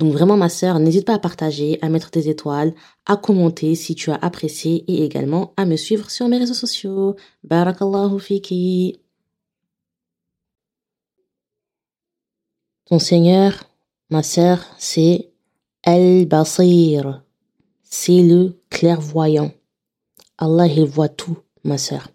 Donc vraiment ma sœur, n'hésite pas à partager, à mettre des étoiles, à commenter si tu as apprécié et également à me suivre sur mes réseaux sociaux. Barakallahu fiki. Ton Seigneur, ma sœur, c'est El-Basir. C'est le clairvoyant. Allah, il voit tout, ma sœur.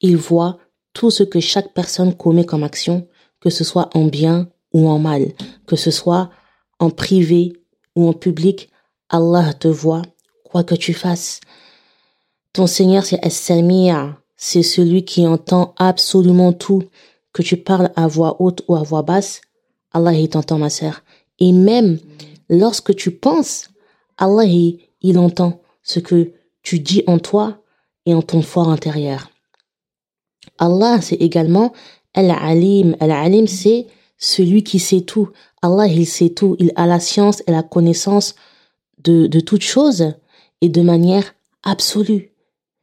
Il voit tout ce que chaque personne commet comme action, que ce soit en bien ou en mal, que ce soit en privé ou en public, Allah te voit, quoi que tu fasses. Ton Seigneur, c'est As-Samia, c'est celui qui entend absolument tout, que tu parles à voix haute ou à voix basse, Allah il t'entend ma sœur. Et même lorsque tu penses, Allah il, il entend ce que tu dis en toi et en ton fort intérieur. Allah c'est également Al-Alim. Al-Alim c'est celui qui sait tout. Allah, il sait tout. Il a la science et la connaissance de, de toutes choses et de manière absolue.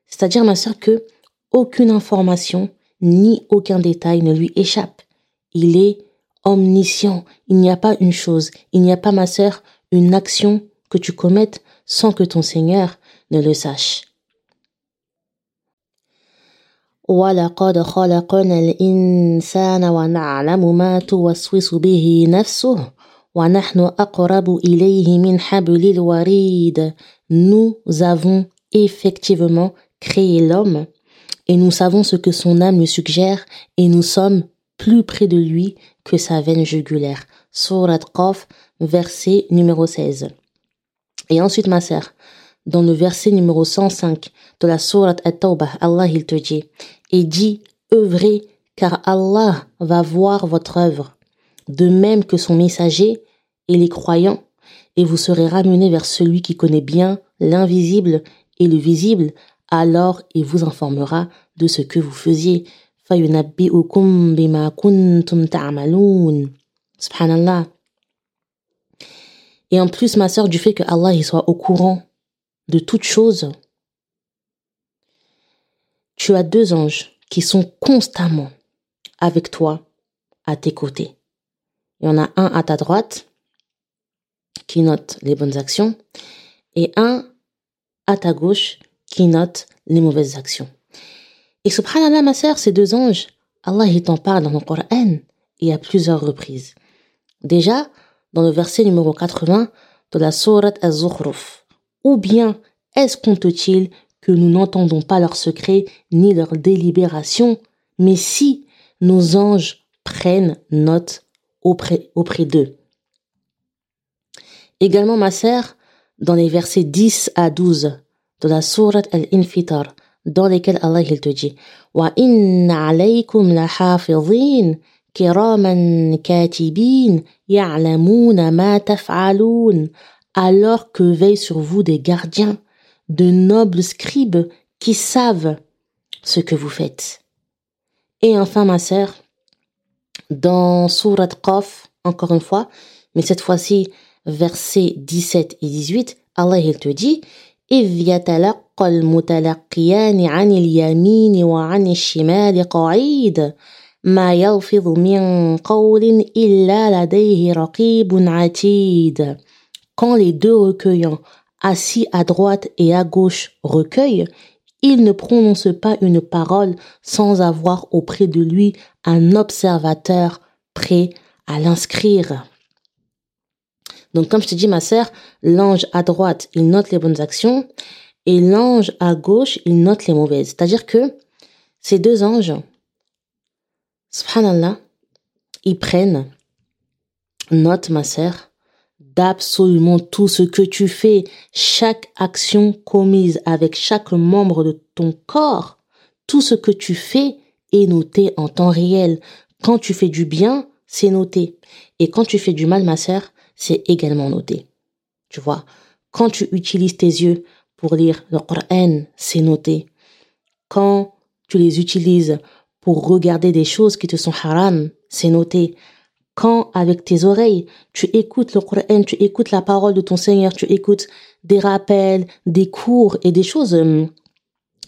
C'est-à-dire, ma sœur, que aucune information ni aucun détail ne lui échappe. Il est omniscient. Il n'y a pas une chose, il n'y a pas, ma sœur, une action que tu commettes sans que ton Seigneur ne le sache. ولقد خلقنا الإنسان ونعلم ما توسوس به نفسه ونحن أقرب إليه من حبل الوريد Nous avons effectivement créé l'homme et nous savons ce que son âme lui suggère et nous sommes plus près de lui que sa veine jugulaire. Surat Qaf, verset numéro 16. Et ensuite, ma sœur, dans le verset numéro 105 de la Surat At-Tawbah, Allah il te dit et dit œuvrez car Allah va voir votre œuvre, de même que son messager et les croyants, et vous serez ramenés vers celui qui connaît bien l'invisible et le visible, alors il vous informera de ce que vous faisiez. Subhanallah. Et en plus, ma sœur, du fait que Allah il soit au courant de toutes choses, tu as deux anges qui sont constamment avec toi, à tes côtés. Il y en a un à ta droite qui note les bonnes actions et un à ta gauche qui note les mauvaises actions. Et subhanallah, ma sœur, ces deux anges, Allah il t'en parle dans le Coran et à plusieurs reprises. Déjà, dans le verset numéro 80 de la sourate Az-Zukhruf. Ou bien est-ce compte-t-il que nous n'entendons pas leurs secrets ni leurs délibérations, mais si nos anges prennent note auprès, d'eux. Également, ma sœur, dans les versets 10 à 12 de la sourate Al-Infitar, dans lesquels Allah il te dit Wa inna alaykum la hafidhin kiraman katibin ya'lamuna ma alors que veillent sur vous des gardiens de nobles scribes qui savent ce que vous faites. Et enfin, ma sœur, dans Surat Qaf, encore une fois, mais cette fois-ci, versets 17 et 18, Allah il te dit إذ يتلقى المتلقيان عن اليمين وعن الشمال قعيد ما يلفظ من قول إلا لديه رقيب عتيد quand les deux recueillants assis à droite et à gauche recueille, il ne prononce pas une parole sans avoir auprès de lui un observateur prêt à l'inscrire. Donc comme je te dis ma sœur, l'ange à droite, il note les bonnes actions et l'ange à gauche, il note les mauvaises. C'est-à-dire que ces deux anges, subhanallah, ils prennent note ma sœur d'absolument tout ce que tu fais, chaque action commise avec chaque membre de ton corps, tout ce que tu fais est noté en temps réel. Quand tu fais du bien, c'est noté. Et quand tu fais du mal, ma sœur, c'est également noté. Tu vois, quand tu utilises tes yeux pour lire le Coran, c'est noté. Quand tu les utilises pour regarder des choses qui te sont haram, c'est noté. Quand avec tes oreilles, tu écoutes le Coran, tu écoutes la parole de ton Seigneur, tu écoutes des rappels, des cours et des choses euh,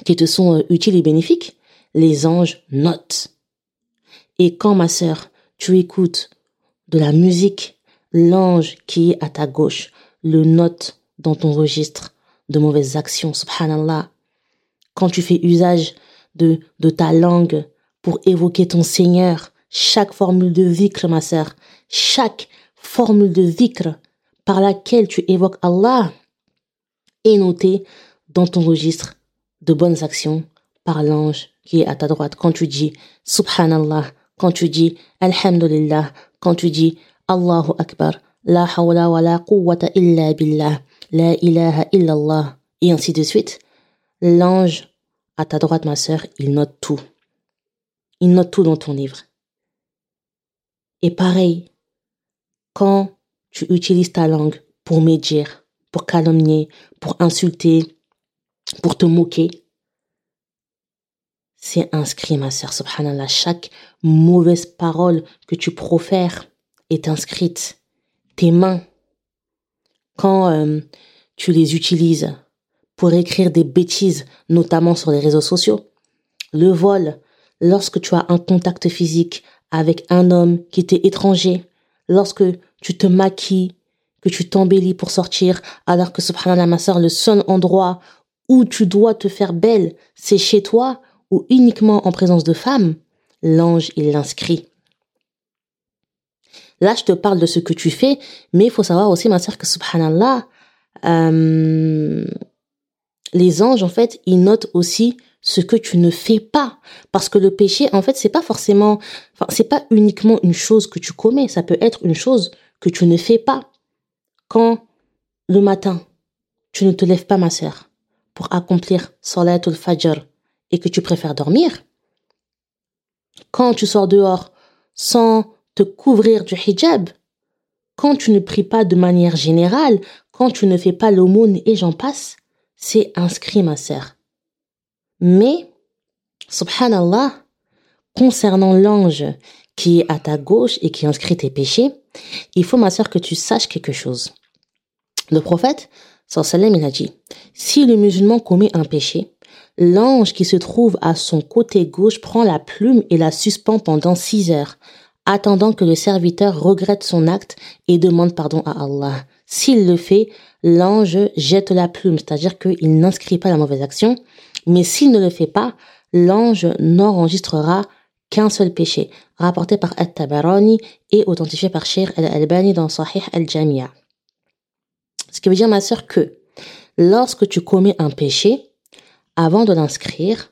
qui te sont euh, utiles et bénéfiques, les anges notent. Et quand, ma sœur, tu écoutes de la musique, l'ange qui est à ta gauche le note dans ton registre de mauvaises actions, subhanallah. Quand tu fais usage de, de ta langue pour évoquer ton Seigneur, chaque formule de vikr, ma sœur, chaque formule de vikr par laquelle tu évoques Allah est notée dans ton registre de bonnes actions par l'ange qui est à ta droite. Quand tu dis Subhanallah, quand tu dis Alhamdulillah, quand tu dis Allahu Akbar, La hawla wa la quwwata illa billah, La ilaha illallah, et ainsi de suite, l'ange à ta droite, ma sœur, il note tout. Il note tout dans ton livre. Et pareil, quand tu utilises ta langue pour médire, pour calomnier, pour insulter, pour te moquer, c'est inscrit, ma sœur, subhanallah. Chaque mauvaise parole que tu profères est inscrite. Tes mains, quand euh, tu les utilises pour écrire des bêtises, notamment sur les réseaux sociaux, le vol, lorsque tu as un contact physique avec un homme qui t'est étranger, lorsque tu te maquilles, que tu t'embellis pour sortir, alors que subhanallah ma soeur, le seul endroit où tu dois te faire belle, c'est chez toi ou uniquement en présence de femmes, l'ange il l'inscrit. Là, je te parle de ce que tu fais, mais il faut savoir aussi, ma soeur, que subhanallah, euh, les anges, en fait, ils notent aussi ce que tu ne fais pas. Parce que le péché, en fait, c'est pas forcément, enfin, c'est pas uniquement une chose que tu commets, ça peut être une chose que tu ne fais pas. Quand le matin, tu ne te lèves pas, ma sœur, pour accomplir Salatul Fajr et que tu préfères dormir, quand tu sors dehors sans te couvrir du hijab, quand tu ne pries pas de manière générale, quand tu ne fais pas l'aumône et j'en passe, c'est inscrit, ma sœur. Mais, subhanallah, concernant l'ange qui est à ta gauche et qui inscrit tes péchés, il faut, ma sœur, que tu saches quelque chose. Le prophète, sallam, il a dit, si le musulman commet un péché, l'ange qui se trouve à son côté gauche prend la plume et la suspend pendant six heures, attendant que le serviteur regrette son acte et demande pardon à Allah. S'il le fait, l'ange jette la plume, c'est-à-dire qu'il n'inscrit pas la mauvaise action, mais s'il ne le fait pas, l'ange n'enregistrera qu'un seul péché, rapporté par At-Tabarani et authentifié par Sheikh Al-Albani dans Sahih Al-Jamia. Ce qui veut dire, ma sœur, que lorsque tu commets un péché, avant de l'inscrire,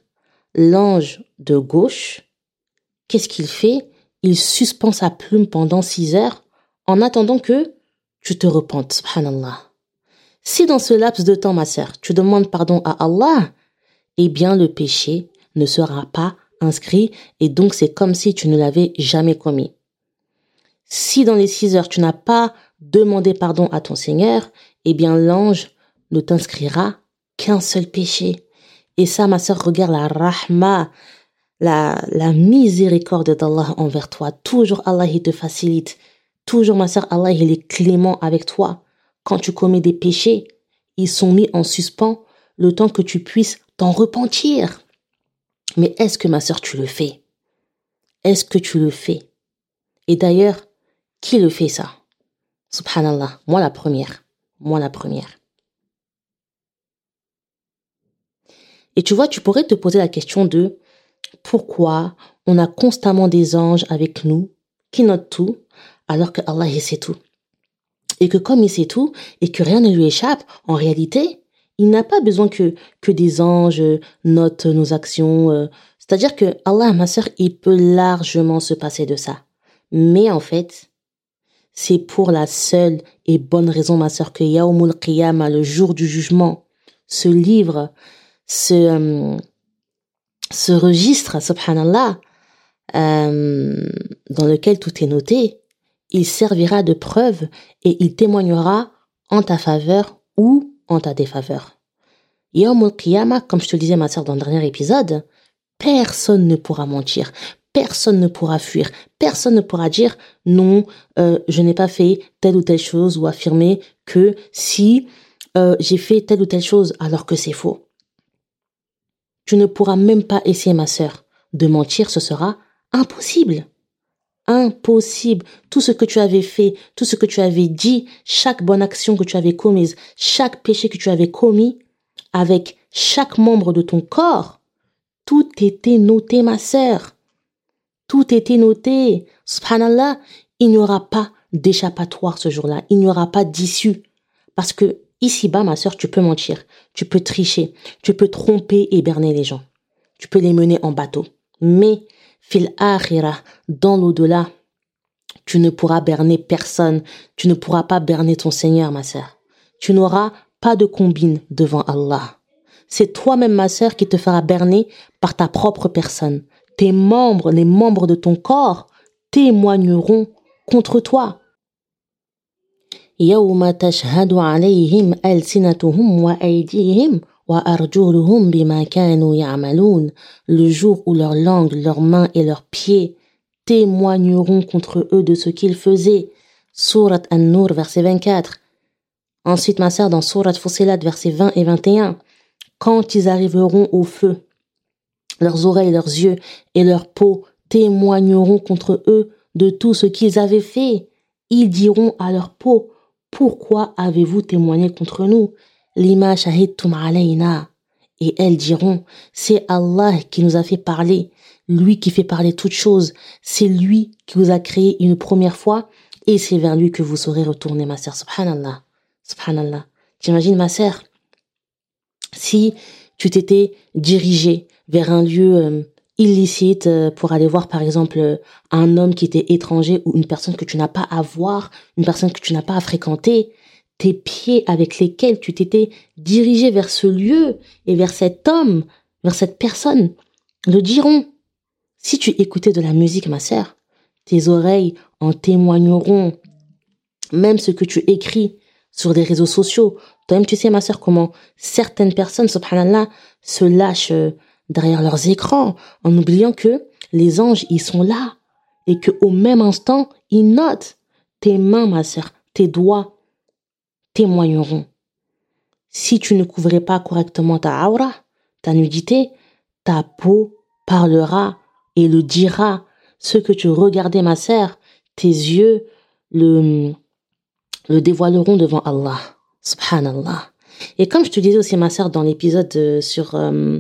l'ange de gauche, qu'est-ce qu'il fait? Il suspend sa plume pendant six heures en attendant que tu te repentes, subhanallah. Si dans ce laps de temps, ma sœur, tu demandes pardon à Allah, eh bien le péché ne sera pas inscrit et donc c'est comme si tu ne l'avais jamais commis. Si dans les six heures tu n'as pas demandé pardon à ton Seigneur, eh bien l'ange ne t'inscrira qu'un seul péché. Et ça, ma sœur, regarde la rahma, la, la miséricorde d'Allah envers toi. Toujours Allah, il te facilite. Toujours, ma sœur, Allah, il est clément avec toi. Quand tu commets des péchés, ils sont mis en suspens le temps que tu puisses t'en repentir. Mais est-ce que ma sœur, tu le fais? Est-ce que tu le fais? Et d'ailleurs, qui le fait ça? Subhanallah, moi la première. Moi la première. Et tu vois, tu pourrais te poser la question de pourquoi on a constamment des anges avec nous qui notent tout alors que Allah il sait tout. Et que comme il sait tout et que rien ne lui échappe, en réalité, il n'a pas besoin que, que des anges notent nos actions. Euh. C'est-à-dire que Allah, ma sœur, il peut largement se passer de ça. Mais en fait, c'est pour la seule et bonne raison, ma sœur, que Yaumul Qiyamah, le jour du jugement, ce livre, ce, euh, ce registre, subhanallah, euh, dans lequel tout est noté, il servira de preuve et il témoignera en ta faveur ou en ta défaveur. Comme je te le disais ma sœur dans le dernier épisode, personne ne pourra mentir, personne ne pourra fuir, personne ne pourra dire non, euh, je n'ai pas fait telle ou telle chose ou affirmer que si euh, j'ai fait telle ou telle chose alors que c'est faux. Tu ne pourras même pas essayer, ma sœur, de mentir, ce sera impossible. Impossible. Tout ce que tu avais fait, tout ce que tu avais dit, chaque bonne action que tu avais commise, chaque péché que tu avais commis, avec chaque membre de ton corps, tout était noté, ma sœur. Tout était noté. Subhanallah, il n'y aura pas d'échappatoire ce jour-là. Il n'y aura pas d'issue. Parce que ici-bas, ma sœur, tu peux mentir. Tu peux tricher. Tu peux tromper et berner les gens. Tu peux les mener en bateau. Mais, fil akhira, dans l'au-delà, tu ne pourras berner personne. Tu ne pourras pas berner ton Seigneur, ma sœur. Tu n'auras pas de combine devant Allah. C'est toi-même, ma sœur, qui te fera berner par ta propre personne tes membres, les membres de ton corps, témoigneront contre toi. Le jour où leurs langues, leurs mains et leurs pieds témoigneront contre eux de ce qu'ils faisaient. Surat An-Nur, verset 24. Ensuite, ma sœur, dans Surat Fusilat, verset 20 et 21. Quand ils arriveront au feu, leurs oreilles, leurs yeux et leur peau témoigneront contre eux de tout ce qu'ils avaient fait. Ils diront à leur peau, pourquoi avez-vous témoigné contre nous? Lima shahidtum alayna. Et elles diront, c'est Allah qui nous a fait parler, lui qui fait parler toutes choses, c'est lui qui vous a créé une première fois, et c'est vers lui que vous saurez retourner, ma sœur. Subhanallah. Subhanallah. T'imagines, ma sœur, si tu t'étais dirigé vers un lieu euh, illicite euh, pour aller voir par exemple euh, un homme qui était étranger ou une personne que tu n'as pas à voir, une personne que tu n'as pas à fréquenter, tes pieds avec lesquels tu t'étais dirigé vers ce lieu et vers cet homme, vers cette personne, le diront. Si tu écoutais de la musique, ma sœur, tes oreilles en témoigneront. Même ce que tu écris sur des réseaux sociaux. Toi-même, tu sais, ma sœur, comment certaines personnes, subhanallah, se lâchent derrière leurs écrans en oubliant que les anges, ils sont là et que au même instant, ils notent tes mains, ma sœur, tes doigts témoigneront. Si tu ne couvrais pas correctement ta aura, ta nudité, ta peau parlera et le dira. Ce que tu regardais, ma sœur, tes yeux le, le dévoileront devant Allah. Subhanallah. Et comme je te disais aussi, ma sœur, dans l'épisode euh, sur euh,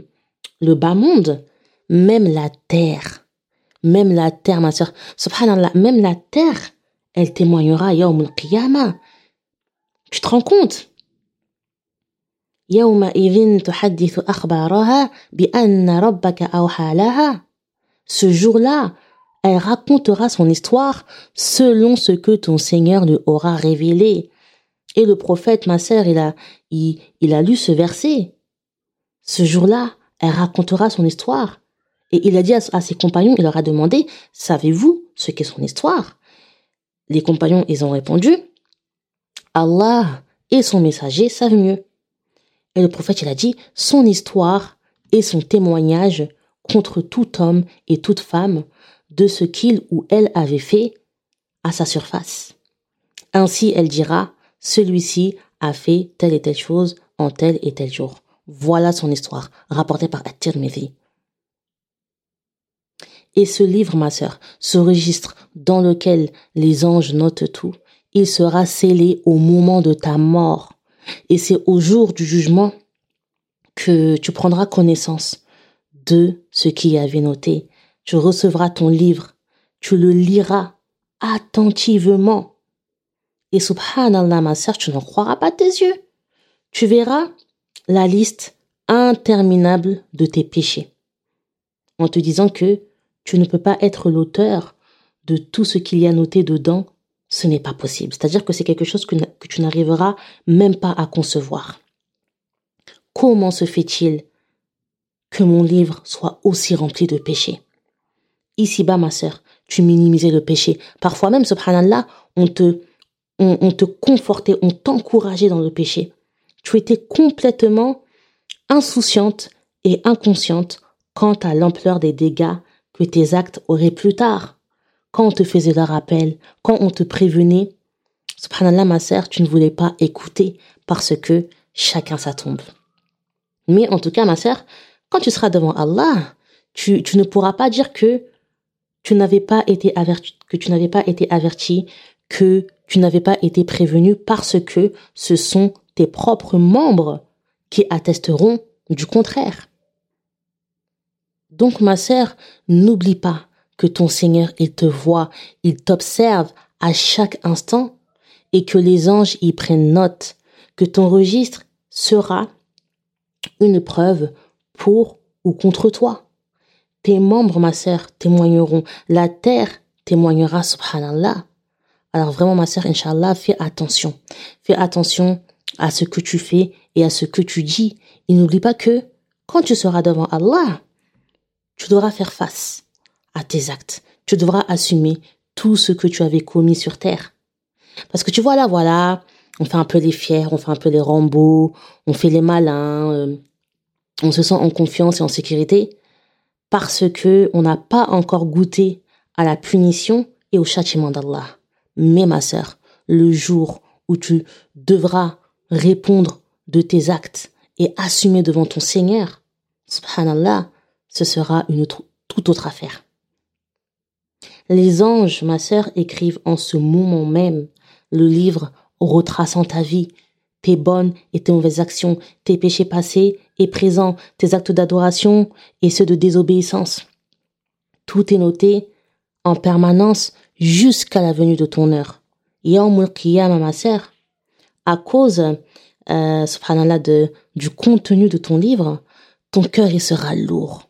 le bas monde, même la terre, même la terre, ma soeur, subhanallah, même la terre, elle témoignera yawm al-qiyamah. Tu te rends compte? Ce jour-là, elle racontera son histoire selon ce que ton Seigneur lui aura révélé. Et le prophète, ma sœur, il a, il, a lu ce verset. Ce jour-là, elle racontera son histoire. Et il a dit à, ses compagnons, il leur a demandé, savez-vous ce qu'est son histoire? Les compagnons, ils ont répondu, Allah et son messager savent mieux. Et le prophète, il a dit, son histoire et son témoignage contre tout homme et toute femme de ce qu'il ou elle avait fait à sa surface. Ainsi, elle dira, celui-ci a fait telle et telle chose en tel et tel jour. Voilà son histoire, rapportée par At-Tirmidhi. Et ce livre, ma sœur, ce registre dans lequel les anges notent tout, il sera scellé au moment de ta mort. Et c'est au jour du jugement que tu prendras connaissance de ce qui y avait noté. Tu recevras ton livre, tu le liras attentivement. Et subhanallah, ma sœur, tu n'en croiras pas tes yeux. Tu verras la liste interminable de tes péchés, en te disant que tu ne peux pas être l'auteur de tout ce qu'il y a noté dedans, ce n'est pas possible. C'est-à-dire que c'est quelque chose que, tu n'arriveras même pas à concevoir. Comment se fait-il que mon livre soit aussi rempli de péchés? Ici-bas, ma sœur, tu minimisais le péché. Parfois même, subhanallah, on te, on, te confortait, on t'encourageait dans le péché. Tu étais complètement insouciante et inconsciente quant à l'ampleur des dégâts que tes actes auraient plus tard. Quand on te faisait le rappel, quand on te prévenait, subhanallah ma sœur, tu ne voulais pas écouter parce que chacun sa tombe. Mais en tout cas ma sœur, quand tu seras devant Allah, tu, tu ne pourras pas dire que tu n'avais pas été averti, que tu n'avais pas été averti, que tu n'avais pas été prévenu parce que ce sont tes propres membres qui attesteront du contraire. Donc ma sœur, n'oublie pas que ton Seigneur, il te voit, il t'observe à chaque instant et que les anges y prennent note, que ton registre sera une preuve pour ou contre toi. Tes membres, ma sœur, témoigneront. La terre témoignera, subhanallah. Alors vraiment, ma sœur, Inch'Allah, fais attention. Fais attention à ce que tu fais et à ce que tu dis. Et n'oublie pas que quand tu seras devant Allah, tu devras faire face à tes actes. Tu devras assumer tout ce que tu avais commis sur terre. Parce que tu vois là, voilà, on fait un peu les fiers, on fait un peu les rambos, on fait les malins, euh, on se sent en confiance et en sécurité parce que on n'a pas encore goûté à la punition et au châtiment d'Allah. Mais ma sœur, le jour où tu devras répondre de tes actes et assumer devant ton Seigneur, subhanallah, ce sera une toute autre affaire. Les anges, ma sœur, écrivent en ce moment même le livre retraçant ta vie, tes bonnes et tes mauvaises actions, tes péchés passés et présents, tes actes d'adoration et ceux de désobéissance. Tout est noté en permanence jusqu'à la venue de ton heure. Yawmul Qiyamah, ma sœur, à cause, euh, subhanallah, de, du contenu de ton livre, ton cœur, il sera lourd.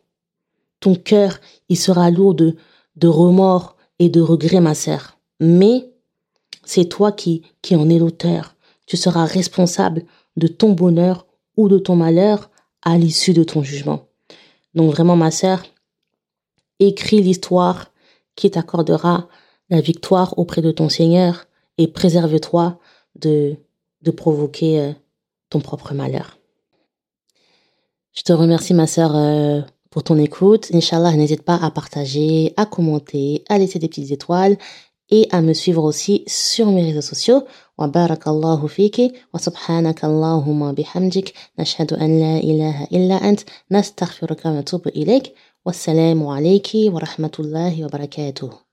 Ton cœur, il sera lourd de, de remords et de regrets, ma sœur. Mais, c'est toi qui, qui en es l'auteur. Tu seras responsable de ton bonheur ou de ton malheur à l'issue de ton jugement. Donc vraiment, ma sœur, écris l'histoire qui t'accordera la victoire auprès de ton Seigneur et préserve-toi de, de provoquer euh, ton propre malheur. Je te remercie, ma sœur, euh, pour ton écoute. Inch'Allah, n'hésite pas à partager, à commenter, à laisser des petites étoiles et à me suivre aussi sur mes réseaux sociaux. Wa barakallahu fiki wa subhanaka Allahumma bihamdik nashhadu an la ilaha illa ant nastaghfiruka wa natubu ilayk. Wassalamu alayki wa rahmatullahi wa barakatuh.